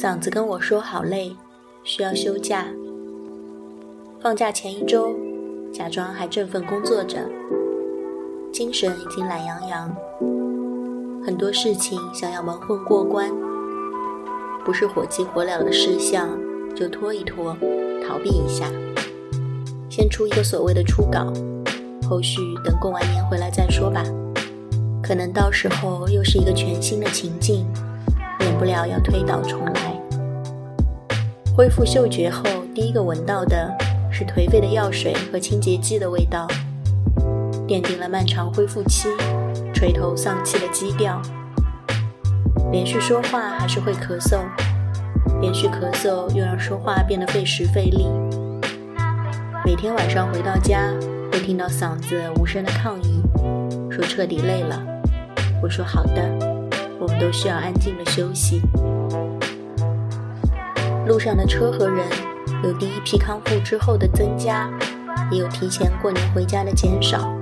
嗓子跟我说好累，需要休假。放假前一周，假装还振奋工作着，精神已经懒洋洋。很多事情想要蒙混过关，不是火急火燎的事项，就拖一拖，逃避一下，先出一个所谓的初稿，后续等过完年回来再说吧。可能到时候又是一个全新的情境，免不了要推倒重来。恢复嗅觉后，第一个闻到的是颓废的药水和清洁剂的味道，奠定了漫长恢复期垂头丧气的基调。连续说话还是会咳嗽，连续咳嗽又让说话变得费时费力。每天晚上回到家，会听到嗓子无声的抗议，说彻底累了。我说好的，我们都需要安静的休息。路上的车和人，有第一批康复之后的增加，也有提前过年回家的减少，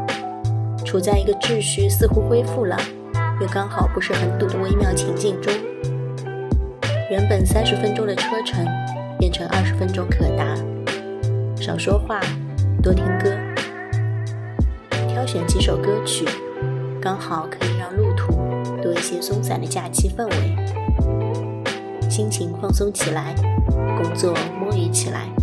处在一个秩序似乎恢复了，又刚好不是很堵的微妙情境中。原本三十分钟的车程，变成二十分钟可达。少说话，多听歌，挑选几首歌曲。刚好可以让路途多一些松散的假期氛围，心情放松起来，工作摸鱼起来。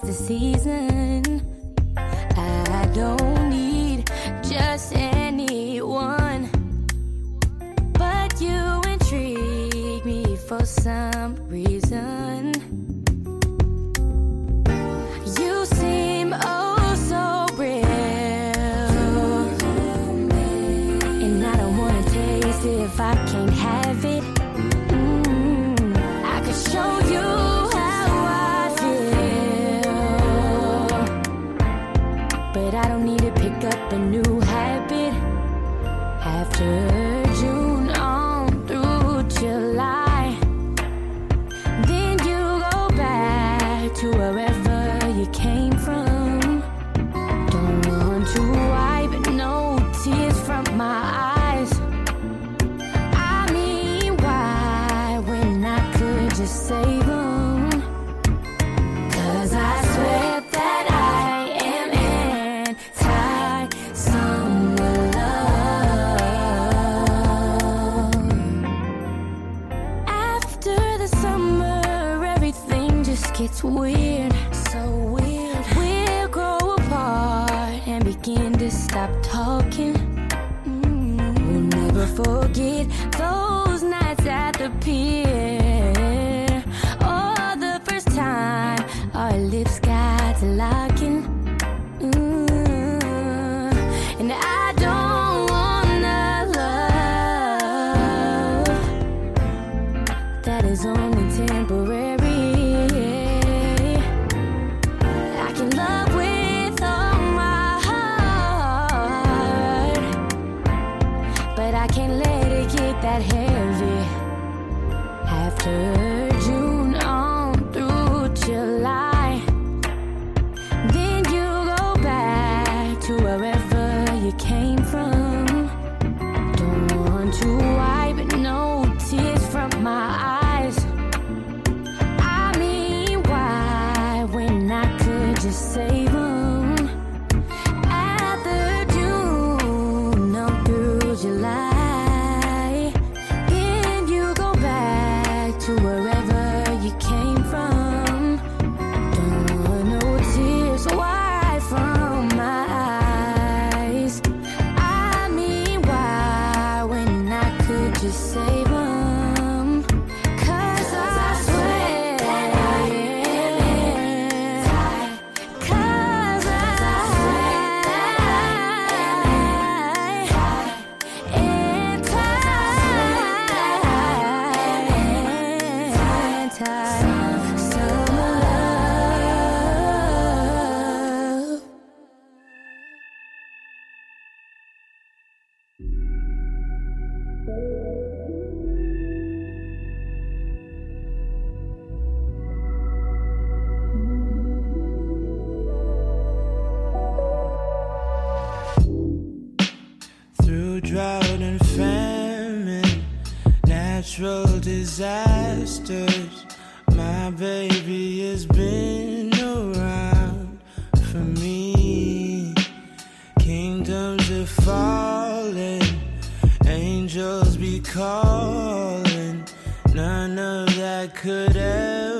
the season. Pick up a new habit after June on through July. Then you go back to wherever. gets weird, so weird. We'll grow apart and begin to stop talking. Mm-hmm. We'll never forget those nights at the pier. disasters. My baby has been around for me. Kingdoms are falling, angels be calling. None of that could ever.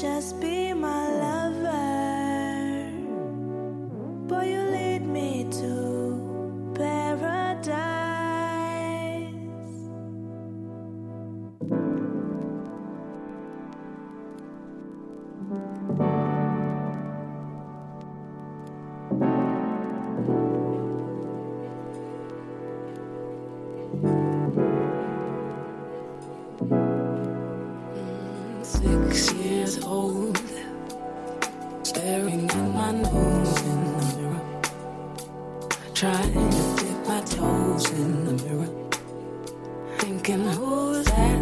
just be my love. Trying to dip my toes in the mirror, thinking, who's that?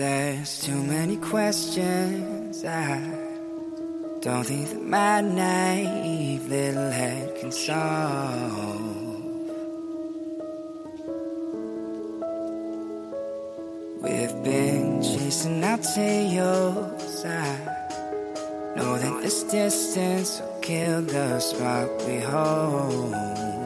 There's too many questions. I don't think that my naive little head can solve. We've been chasing our tails. I know that this distance will kill the spark we hold.